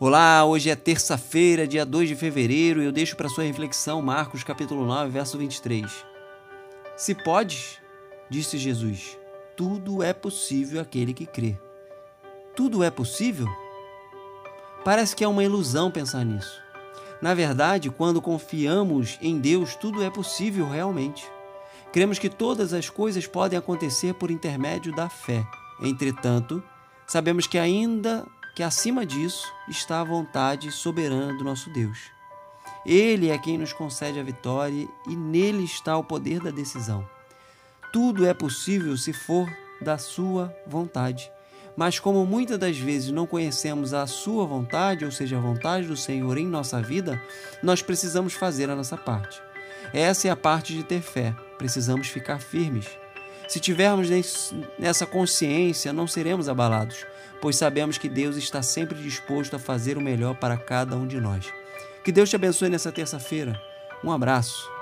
Olá, hoje é terça-feira, dia 2 de fevereiro, e eu deixo para sua reflexão Marcos capítulo 9, verso 23. Se podes, disse Jesus, tudo é possível aquele que crê. Tudo é possível? Parece que é uma ilusão pensar nisso. Na verdade, quando confiamos em Deus, tudo é possível realmente. Cremos que todas as coisas podem acontecer por intermédio da fé. Entretanto, sabemos que ainda que acima disso está a vontade soberana do nosso Deus. Ele é quem nos concede a vitória e nele está o poder da decisão. Tudo é possível se for da sua vontade. Mas como muitas das vezes não conhecemos a sua vontade, ou seja, a vontade do Senhor em nossa vida, nós precisamos fazer a nossa parte. Essa é a parte de ter fé. Precisamos ficar firmes. Se tivermos nessa consciência, não seremos abalados, pois sabemos que Deus está sempre disposto a fazer o melhor para cada um de nós. Que Deus te abençoe nessa terça-feira. Um abraço.